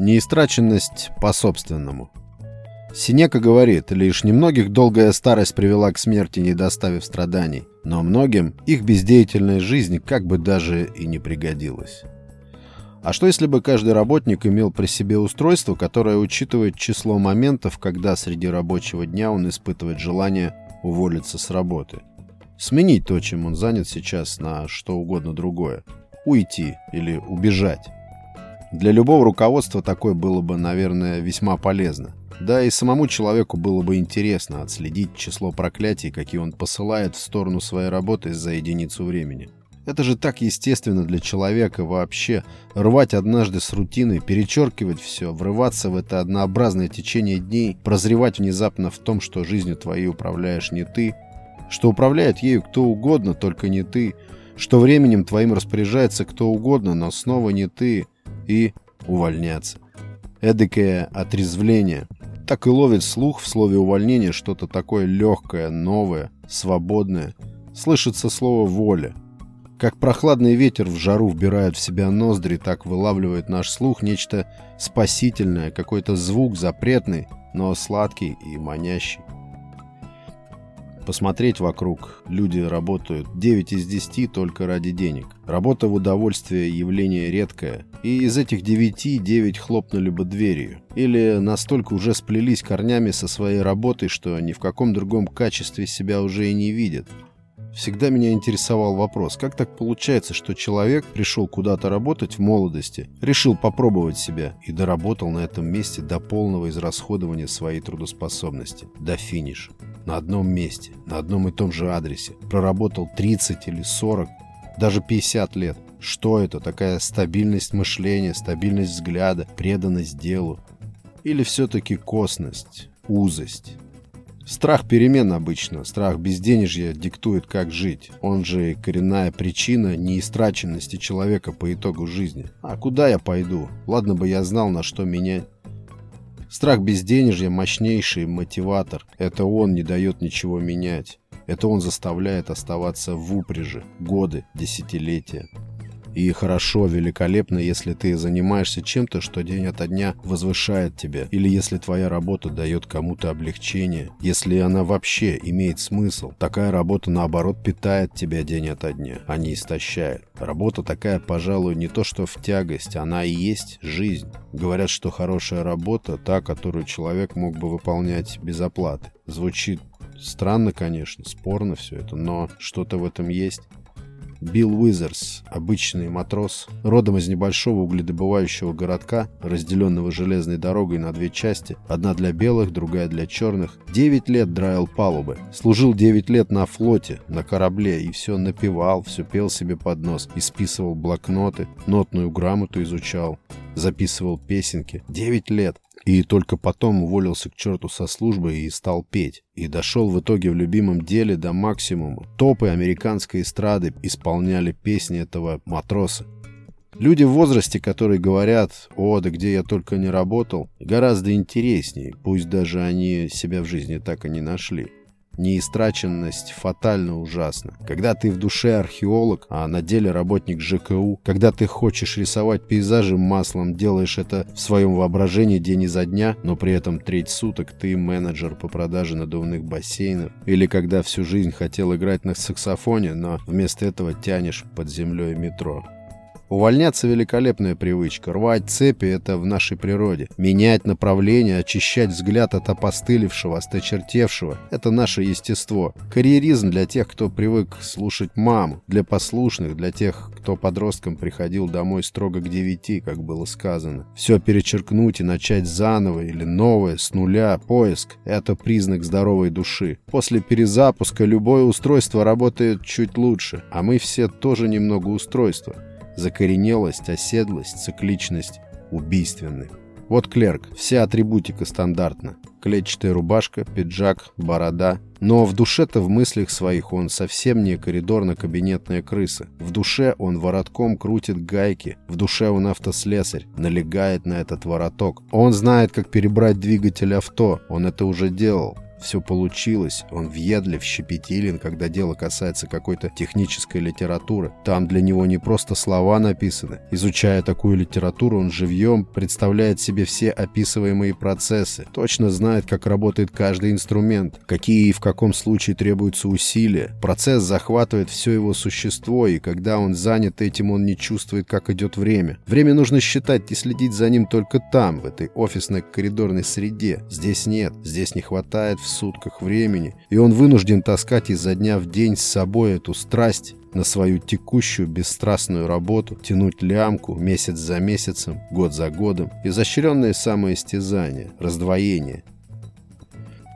Неистраченность по-собственному. Синека говорит, лишь немногих долгая старость привела к смерти, не доставив страданий, но многим их бездеятельная жизнь как бы даже и не пригодилась. А что если бы каждый работник имел при себе устройство, которое учитывает число моментов, когда среди рабочего дня он испытывает желание уволиться с работы? Сменить то, чем он занят сейчас, на что угодно другое. Уйти или убежать. Для любого руководства такое было бы, наверное, весьма полезно. Да и самому человеку было бы интересно отследить число проклятий, какие он посылает в сторону своей работы за единицу времени. Это же так естественно для человека вообще. Рвать однажды с рутиной, перечеркивать все, врываться в это однообразное течение дней, прозревать внезапно в том, что жизнью твоей управляешь не ты, что управляет ею кто угодно, только не ты, что временем твоим распоряжается кто угодно, но снова не ты – и увольняться. Эдакое отрезвление. Так и ловит слух в слове увольнение что-то такое легкое, новое, свободное. Слышится слово «воля». Как прохладный ветер в жару вбирает в себя ноздри, так вылавливает наш слух нечто спасительное, какой-то звук запретный, но сладкий и манящий посмотреть вокруг. Люди работают 9 из 10 только ради денег. Работа в удовольствие явление редкое. И из этих 9 9 хлопнули бы дверью. Или настолько уже сплелись корнями со своей работой, что ни в каком другом качестве себя уже и не видят. Всегда меня интересовал вопрос, как так получается, что человек пришел куда-то работать в молодости, решил попробовать себя и доработал на этом месте до полного израсходования своей трудоспособности, до финиша. На одном месте, на одном и том же адресе. Проработал 30 или 40, даже 50 лет. Что это? Такая стабильность мышления, стабильность взгляда, преданность делу? Или все-таки косность, узость? Страх перемен обычно, страх безденежья диктует, как жить. Он же коренная причина неистраченности человека по итогу жизни. А куда я пойду? Ладно бы я знал, на что менять. Страх безденежья – мощнейший мотиватор. Это он не дает ничего менять. Это он заставляет оставаться в упряжи годы, десятилетия. И хорошо, великолепно, если ты занимаешься чем-то, что день ото дня возвышает тебя, или если твоя работа дает кому-то облегчение, если она вообще имеет смысл. Такая работа, наоборот, питает тебя день ото дня, а не истощает. Работа такая, пожалуй, не то что в тягость, она и есть жизнь. Говорят, что хорошая работа – та, которую человек мог бы выполнять без оплаты. Звучит странно, конечно, спорно все это, но что-то в этом есть. Билл Уизерс, обычный матрос, родом из небольшого угледобывающего городка, разделенного железной дорогой на две части, одна для белых, другая для черных, 9 лет драил палубы, служил 9 лет на флоте, на корабле, и все напевал, все пел себе под нос, исписывал блокноты, нотную грамоту изучал, записывал песенки. 9 лет. И только потом уволился к черту со службы и стал петь. И дошел в итоге в любимом деле до максимума. Топы американской эстрады исполняли песни этого матроса. Люди в возрасте, которые говорят «О, да где я только не работал», гораздо интереснее, пусть даже они себя в жизни так и не нашли. Неистраченность фатально ужасна. Когда ты в душе археолог, а на деле работник ЖКУ, когда ты хочешь рисовать пейзажи маслом, делаешь это в своем воображении день изо дня, но при этом треть суток ты менеджер по продаже надувных бассейнов. Или когда всю жизнь хотел играть на саксофоне, но вместо этого тянешь под землей метро. Увольняться – великолепная привычка. Рвать цепи – это в нашей природе. Менять направление, очищать взгляд от опостылевшего, осточертевшего – это наше естество. Карьеризм для тех, кто привык слушать маму, для послушных, для тех, кто подростком приходил домой строго к девяти, как было сказано. Все перечеркнуть и начать заново или новое, с нуля, поиск – это признак здоровой души. После перезапуска любое устройство работает чуть лучше, а мы все тоже немного устройства. Закоренелость, оседлость, цикличность убийственны. Вот клерк, вся атрибутика стандартна. Клетчатая рубашка, пиджак, борода. Но в душе-то в мыслях своих он совсем не коридорно-кабинетная крыса. В душе он воротком крутит гайки. В душе он автослесарь, налегает на этот вороток. Он знает, как перебрать двигатель авто. Он это уже делал. Все получилось. Он въедлив, щепетилен, когда дело касается какой-то технической литературы. Там для него не просто слова написаны. Изучая такую литературу, он живьем представляет себе все описываемые процессы. Точно знает, как работает каждый инструмент, какие и в каком случае требуются усилия. Процесс захватывает все его существо, и когда он занят этим, он не чувствует, как идет время. Время нужно считать и следить за ним только там, в этой офисной коридорной среде. Здесь нет, здесь не хватает сутках времени, и он вынужден таскать изо дня в день с собой эту страсть на свою текущую бесстрастную работу, тянуть лямку месяц за месяцем, год за годом, изощренное самоистязание, раздвоение,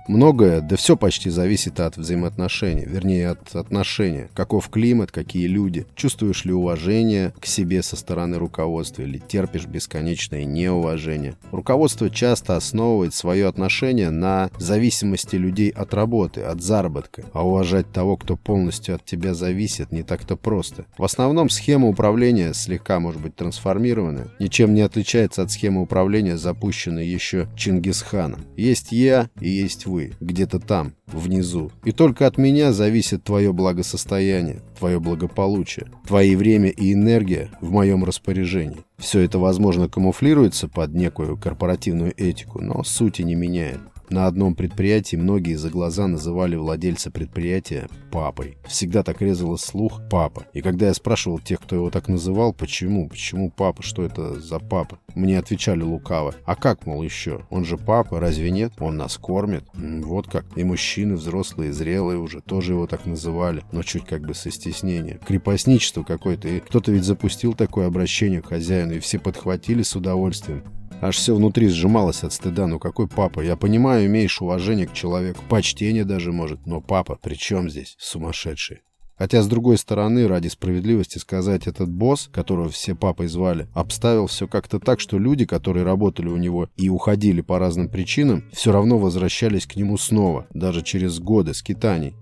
Многое, да все почти зависит от взаимоотношений, вернее от отношения. Каков климат, какие люди, чувствуешь ли уважение к себе со стороны руководства или терпишь бесконечное неуважение. Руководство часто основывает свое отношение на зависимости людей от работы, от заработка, а уважать того, кто полностью от тебя зависит, не так-то просто. В основном схема управления слегка может быть трансформирована, ничем не отличается от схемы управления, запущенной еще Чингисханом. Есть я и есть вы вы, где-то там, внизу. И только от меня зависит твое благосостояние, твое благополучие, твои время и энергия в моем распоряжении. Все это, возможно, камуфлируется под некую корпоративную этику, но сути не меняет. На одном предприятии многие за глаза называли владельца предприятия папой. Всегда так резало слух «папа». И когда я спрашивал тех, кто его так называл, почему, почему папа, что это за папа, мне отвечали лукаво. А как, мол, еще? Он же папа, разве нет? Он нас кормит. Вот как. И мужчины, взрослые, зрелые уже, тоже его так называли, но чуть как бы со стеснением. Крепостничество какое-то. И кто-то ведь запустил такое обращение к хозяину, и все подхватили с удовольствием. Аж все внутри сжималось от стыда. Ну какой папа? Я понимаю, имеешь уважение к человеку. Почтение даже может. Но папа, при чем здесь? Сумасшедший. Хотя, с другой стороны, ради справедливости сказать, этот босс, которого все папой звали, обставил все как-то так, что люди, которые работали у него и уходили по разным причинам, все равно возвращались к нему снова, даже через годы скитаний.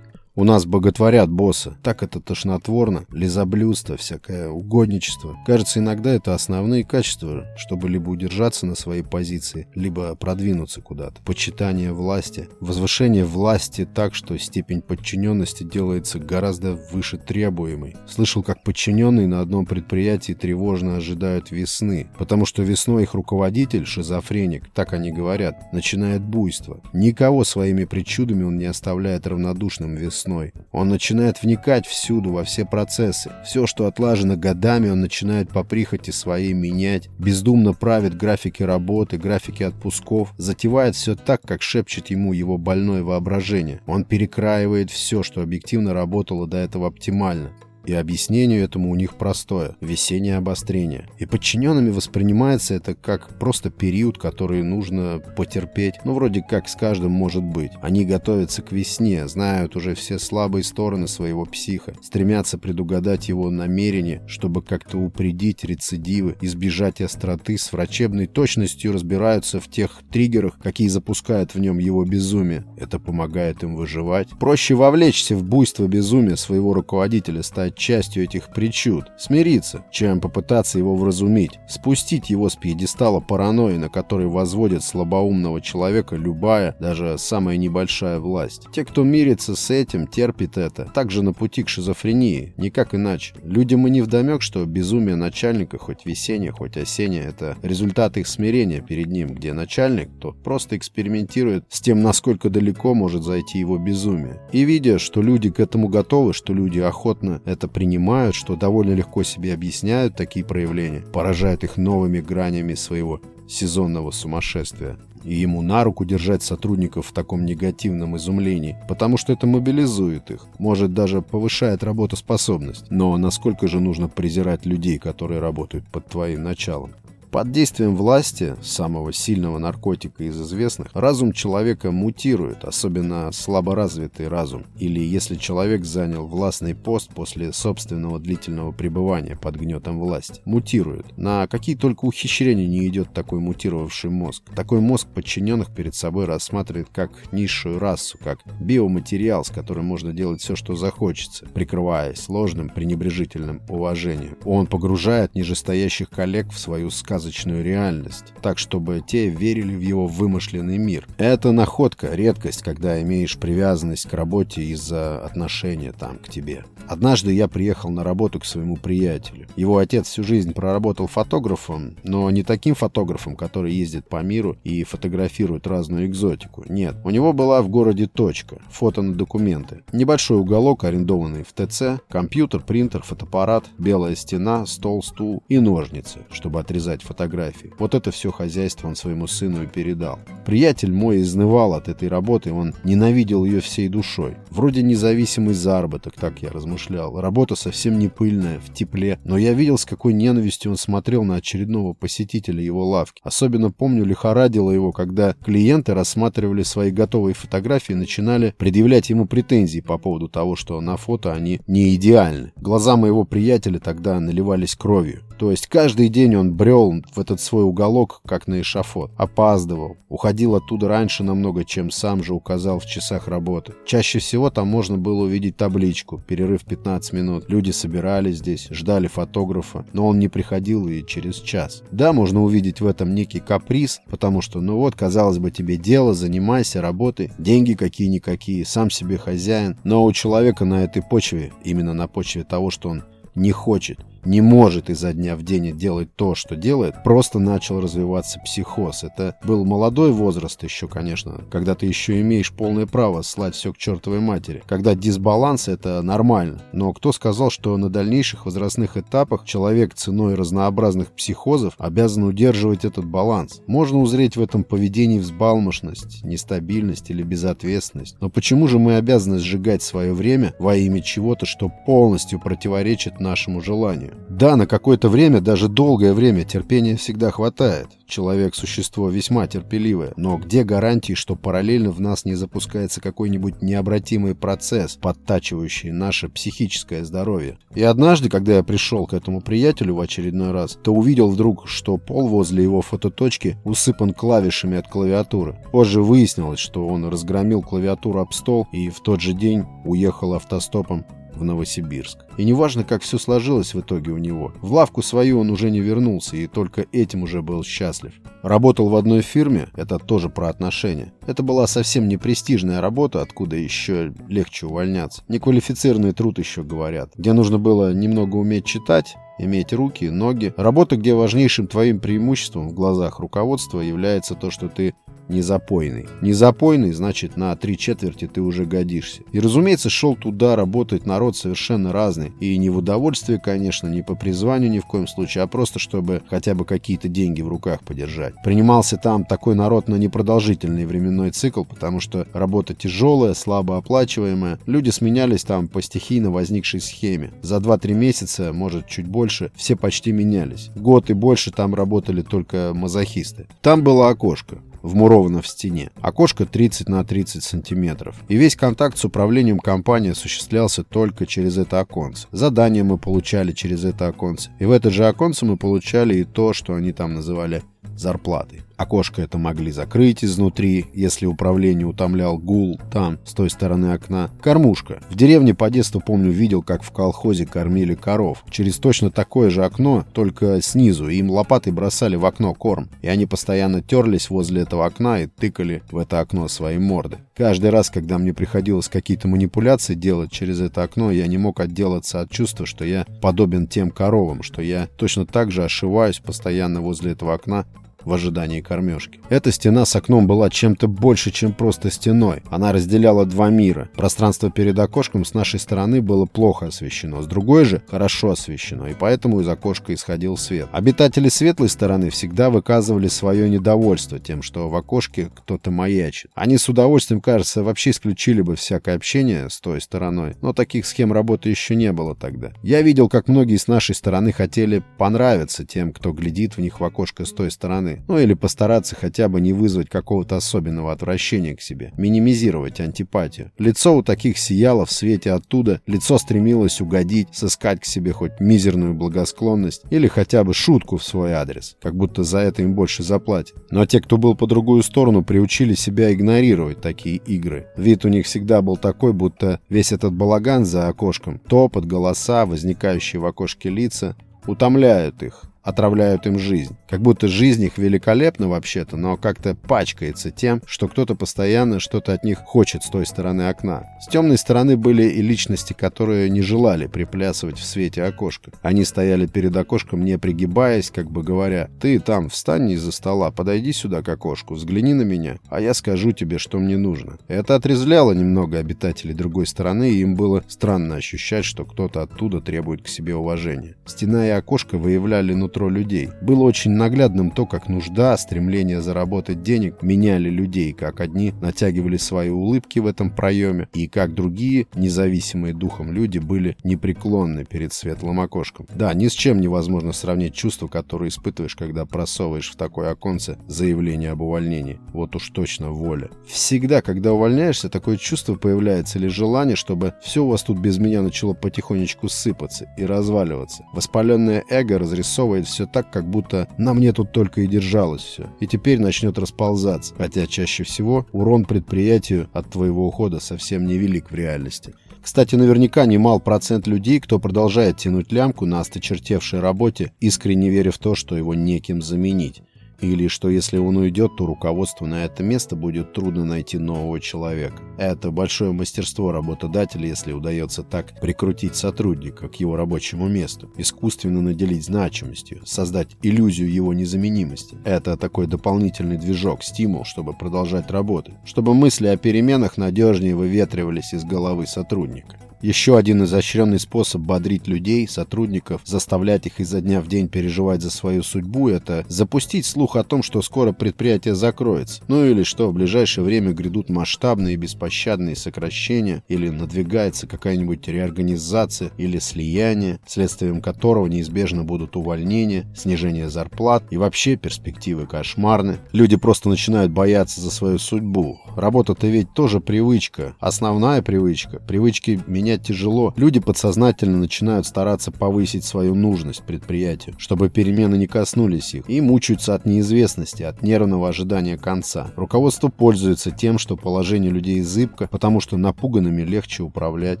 У нас боготворят босса. Так это тошнотворно, лизоблюдство, всякое угодничество. Кажется, иногда это основные качества, чтобы либо удержаться на своей позиции, либо продвинуться куда-то. Почитание власти, возвышение власти так, что степень подчиненности делается гораздо выше требуемой. Слышал, как подчиненные на одном предприятии тревожно ожидают весны, потому что весной их руководитель, шизофреник, так они говорят, начинает буйство. Никого своими причудами он не оставляет равнодушным весной весной. Он начинает вникать всюду, во все процессы. Все, что отлажено годами, он начинает по прихоти своей менять. Бездумно правит графики работы, графики отпусков. Затевает все так, как шепчет ему его больное воображение. Он перекраивает все, что объективно работало до этого оптимально. И объяснению этому у них простое – весеннее обострение. И подчиненными воспринимается это как просто период, который нужно потерпеть. Ну, вроде как с каждым может быть. Они готовятся к весне, знают уже все слабые стороны своего психа, стремятся предугадать его намерения, чтобы как-то упредить рецидивы, избежать остроты, с врачебной точностью разбираются в тех триггерах, какие запускают в нем его безумие. Это помогает им выживать. Проще вовлечься в буйство безумия своего руководителя, стать частью этих причуд, смириться, чем попытаться его вразумить, спустить его с пьедестала паранойи, на который возводит слабоумного человека любая, даже самая небольшая власть. Те, кто мирится с этим, терпит это, также на пути к шизофрении, никак иначе. Людям и не вдомек, что безумие начальника, хоть весеннее, хоть осеннее, это результат их смирения перед ним, где начальник, тот просто экспериментирует с тем, насколько далеко может зайти его безумие. И видя, что люди к этому готовы, что люди охотно это это принимают, что довольно легко себе объясняют такие проявления, поражают их новыми гранями своего сезонного сумасшествия. И ему на руку держать сотрудников в таком негативном изумлении, потому что это мобилизует их, может даже повышает работоспособность. Но насколько же нужно презирать людей, которые работают под твоим началом? Под действием власти, самого сильного наркотика из известных, разум человека мутирует, особенно слаборазвитый разум. Или если человек занял властный пост после собственного длительного пребывания под гнетом власти. Мутирует. На какие только ухищрения не идет такой мутировавший мозг. Такой мозг подчиненных перед собой рассматривает как низшую расу, как биоматериал, с которым можно делать все, что захочется, прикрываясь ложным пренебрежительным уважением. Он погружает нижестоящих коллег в свою сказочную реальность, так, чтобы те верили в его вымышленный мир. Это находка, редкость, когда имеешь привязанность к работе из-за отношения там к тебе. Однажды я приехал на работу к своему приятелю. Его отец всю жизнь проработал фотографом, но не таким фотографом, который ездит по миру и фотографирует разную экзотику. Нет, у него была в городе точка, фото на документы. Небольшой уголок, арендованный в ТЦ, компьютер, принтер, фотоаппарат, белая стена, стол, стул и ножницы, чтобы отрезать фотографии. Вот это все хозяйство он своему сыну и передал. Приятель мой изнывал от этой работы, он ненавидел ее всей душой. Вроде независимый заработок, так я размышлял. Работа совсем не пыльная, в тепле, но я видел, с какой ненавистью он смотрел на очередного посетителя его лавки. Особенно помню, лихорадило его, когда клиенты рассматривали свои готовые фотографии и начинали предъявлять ему претензии по поводу того, что на фото они не идеальны. Глаза моего приятеля тогда наливались кровью. То есть каждый день он брел в этот свой уголок, как на эшафот. Опаздывал. Уходил оттуда раньше намного, чем сам же указал в часах работы. Чаще всего там можно было увидеть табличку «Перерыв 15 минут». Люди собирались здесь, ждали фотографа, но он не приходил и через час. Да, можно увидеть в этом некий каприз, потому что, ну вот, казалось бы, тебе дело, занимайся, работай, деньги какие-никакие, сам себе хозяин. Но у человека на этой почве, именно на почве того, что он не хочет, не может изо дня в день делать то, что делает, просто начал развиваться психоз. Это был молодой возраст еще, конечно, когда ты еще имеешь полное право слать все к чертовой матери. Когда дисбаланс, это нормально. Но кто сказал, что на дальнейших возрастных этапах человек ценой разнообразных психозов обязан удерживать этот баланс? Можно узреть в этом поведении взбалмошность, нестабильность или безответственность. Но почему же мы обязаны сжигать свое время во имя чего-то, что полностью противоречит нашему желанию? Да, на какое-то время, даже долгое время, терпения всегда хватает. Человек – существо весьма терпеливое. Но где гарантии, что параллельно в нас не запускается какой-нибудь необратимый процесс, подтачивающий наше психическое здоровье? И однажды, когда я пришел к этому приятелю в очередной раз, то увидел вдруг, что пол возле его фототочки усыпан клавишами от клавиатуры. Позже выяснилось, что он разгромил клавиатуру об стол и в тот же день уехал автостопом в Новосибирск. И неважно, как все сложилось в итоге у него, в лавку свою он уже не вернулся и только этим уже был счастлив. Работал в одной фирме, это тоже про отношения. Это была совсем не престижная работа, откуда еще легче увольняться. Неквалифицированный труд еще говорят, где нужно было немного уметь читать, иметь руки, ноги. Работа, где важнейшим твоим преимуществом в глазах руководства является то, что ты незапойный. Незапойный, значит, на три четверти ты уже годишься. И, разумеется, шел туда работать народ совершенно разный. И не в удовольствие, конечно, не по призванию ни в коем случае, а просто чтобы хотя бы какие-то деньги в руках подержать. Принимался там такой народ на непродолжительный временной цикл, потому что работа тяжелая, слабо оплачиваемая. Люди сменялись там по стихийно возникшей схеме. За 2-3 месяца, может, чуть больше, все почти менялись. Год и больше там работали только мазохисты. Там было окошко вмуровано в стене. Окошко 30 на 30 сантиметров. И весь контакт с управлением компании осуществлялся только через это оконце. Задания мы получали через это оконце. И в это же оконце мы получали и то, что они там называли зарплатой. Окошко это могли закрыть изнутри, если управление утомлял гул там, с той стороны окна. Кормушка. В деревне по детству, помню, видел, как в колхозе кормили коров. Через точно такое же окно, только снизу, им лопатой бросали в окно корм. И они постоянно терлись возле этого окна и тыкали в это окно свои морды. Каждый раз, когда мне приходилось какие-то манипуляции делать через это окно, я не мог отделаться от чувства, что я подобен тем коровам, что я точно так же ошиваюсь постоянно возле этого окна в ожидании кормежки. Эта стена с окном была чем-то больше, чем просто стеной. Она разделяла два мира. Пространство перед окошком с нашей стороны было плохо освещено, с другой же хорошо освещено, и поэтому из окошка исходил свет. Обитатели светлой стороны всегда выказывали свое недовольство тем, что в окошке кто-то маячит. Они с удовольствием, кажется, вообще исключили бы всякое общение с той стороной, но таких схем работы еще не было тогда. Я видел, как многие с нашей стороны хотели понравиться тем, кто глядит в них в окошко с той стороны, ну или постараться хотя бы не вызвать какого-то особенного отвращения к себе, минимизировать антипатию. Лицо у таких сияло в свете оттуда, лицо стремилось угодить, сыскать к себе хоть мизерную благосклонность или хотя бы шутку в свой адрес, как будто за это им больше заплатят. Но те, кто был по другую сторону, приучили себя игнорировать такие игры. Вид у них всегда был такой, будто весь этот балаган за окошком, топот, голоса, возникающие в окошке лица, утомляют их, отравляют им жизнь. Как будто жизнь их великолепна вообще-то, но как-то пачкается тем, что кто-то постоянно что-то от них хочет с той стороны окна. С темной стороны были и личности, которые не желали приплясывать в свете окошка. Они стояли перед окошком, не пригибаясь, как бы говоря, «Ты там встань из-за стола, подойди сюда к окошку, взгляни на меня, а я скажу тебе, что мне нужно». Это отрезвляло немного обитателей другой стороны, и им было странно ощущать, что кто-то оттуда требует к себе уважения. Стена и окошко выявляли ну нутро людей. Было очень наглядным то, как нужда, стремление заработать денег меняли людей, как одни натягивали свои улыбки в этом проеме, и как другие, независимые духом люди, были непреклонны перед светлым окошком. Да, ни с чем невозможно сравнить чувства, которые испытываешь, когда просовываешь в такое оконце заявление об увольнении. Вот уж точно воля. Всегда, когда увольняешься, такое чувство появляется или желание, чтобы все у вас тут без меня начало потихонечку сыпаться и разваливаться. Воспаленное эго разрисовывает все так, как будто на мне тут только и держалось все. И теперь начнет расползаться. Хотя чаще всего урон предприятию от твоего ухода совсем невелик в реальности. Кстати, наверняка немал процент людей, кто продолжает тянуть лямку на осточертевшей работе, искренне веря в то, что его неким заменить. Или что если он уйдет, то руководству на это место будет трудно найти нового человека. Это большое мастерство работодателя, если удается так прикрутить сотрудника к его рабочему месту, искусственно наделить значимостью, создать иллюзию его незаменимости. Это такой дополнительный движок, стимул, чтобы продолжать работать, чтобы мысли о переменах надежнее выветривались из головы сотрудника. Еще один изощренный способ бодрить людей, сотрудников, заставлять их изо дня в день переживать за свою судьбу – это запустить слух о том, что скоро предприятие закроется. Ну или что в ближайшее время грядут масштабные беспощадные сокращения, или надвигается какая-нибудь реорганизация или слияние, следствием которого неизбежно будут увольнения, снижение зарплат и вообще перспективы кошмарны. Люди просто начинают бояться за свою судьбу. Работа-то ведь тоже привычка, основная привычка. Привычки меня понять тяжело, люди подсознательно начинают стараться повысить свою нужность предприятию, чтобы перемены не коснулись их, и мучаются от неизвестности, от нервного ожидания конца. Руководство пользуется тем, что положение людей зыбко, потому что напуганными легче управлять.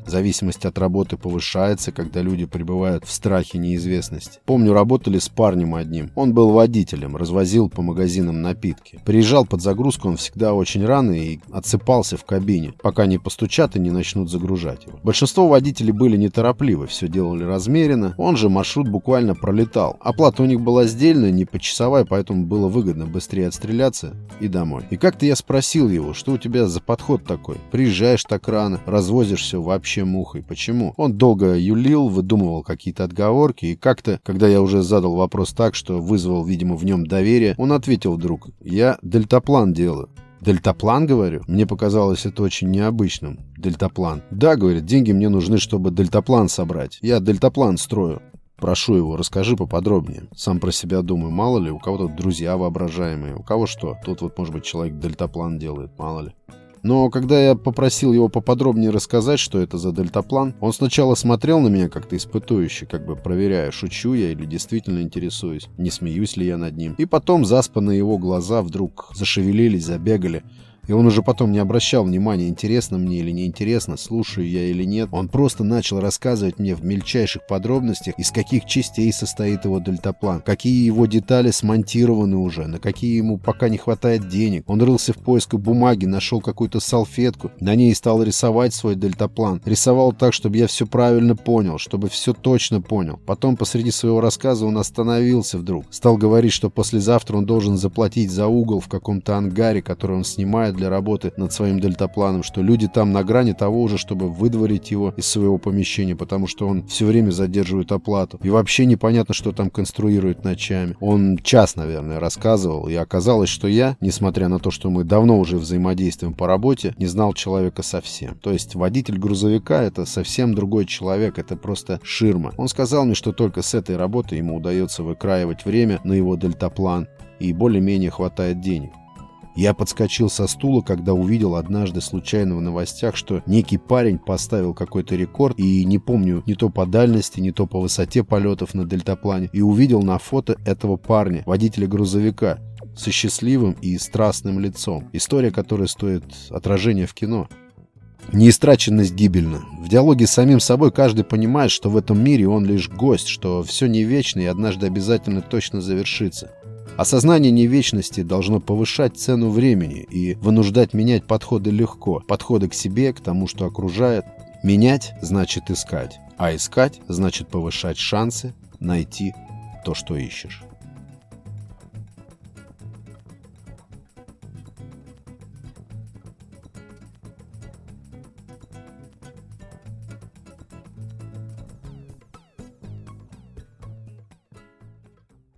Зависимость от работы повышается, когда люди пребывают в страхе неизвестности. Помню, работали с парнем одним. Он был водителем, развозил по магазинам напитки. Приезжал под загрузку он всегда очень рано и отсыпался в кабине, пока не постучат и не начнут загружать его. Водителей были неторопливы, все делали размеренно, он же маршрут буквально пролетал. Оплата у них была сдельная, не почасовая, поэтому было выгодно быстрее отстреляться и домой. И как-то я спросил его, что у тебя за подход такой? Приезжаешь так рано, развозишь все вообще мухой. Почему? Он долго юлил, выдумывал какие-то отговорки, и как-то, когда я уже задал вопрос так, что вызвал, видимо, в нем доверие, он ответил вдруг, я дельтаплан делаю. Дельтаплан, говорю? Мне показалось это очень необычным. Дельтаплан. Да, говорит, деньги мне нужны, чтобы дельтаплан собрать. Я дельтаплан строю. Прошу его, расскажи поподробнее. Сам про себя думаю, мало ли, у кого-то друзья воображаемые, у кого что. Тут вот, может быть, человек дельтаплан делает, мало ли. Но когда я попросил его поподробнее рассказать, что это за дельтаплан, он сначала смотрел на меня как-то испытующе, как бы проверяя, шучу я или действительно интересуюсь, не смеюсь ли я над ним. И потом заспанные его глаза вдруг зашевелились, забегали, И он уже потом не обращал внимания, интересно мне или неинтересно, слушаю я или нет. Он просто начал рассказывать мне в мельчайших подробностях, из каких частей состоит его дельтаплан, какие его детали смонтированы уже, на какие ему пока не хватает денег. Он рылся в поисках бумаги, нашел какую-то салфетку, на ней стал рисовать свой дельтаплан. Рисовал так, чтобы я все правильно понял, чтобы все точно понял. Потом посреди своего рассказа он остановился вдруг. Стал говорить, что послезавтра он должен заплатить за угол в каком-то ангаре, который он снимает для работы над своим дельтапланом, что люди там на грани того уже, чтобы выдворить его из своего помещения, потому что он все время задерживает оплату. И вообще непонятно, что там конструирует ночами. Он час, наверное, рассказывал, и оказалось, что я, несмотря на то, что мы давно уже взаимодействуем по работе, не знал человека совсем. То есть водитель грузовика — это совсем другой человек, это просто ширма. Он сказал мне, что только с этой работы ему удается выкраивать время на его дельтаплан, и более-менее хватает денег. Я подскочил со стула, когда увидел однажды случайно в новостях, что некий парень поставил какой-то рекорд, и не помню не то по дальности, не то по высоте полетов на дельтаплане, и увидел на фото этого парня, водителя грузовика, со счастливым и страстным лицом. История, которая стоит отражения в кино. Неистраченность гибельна. В диалоге с самим собой каждый понимает, что в этом мире он лишь гость, что все не вечно и однажды обязательно точно завершится. Осознание невечности должно повышать цену времени и вынуждать менять подходы легко, подходы к себе, к тому, что окружает. Менять значит искать, а искать значит повышать шансы найти то, что ищешь.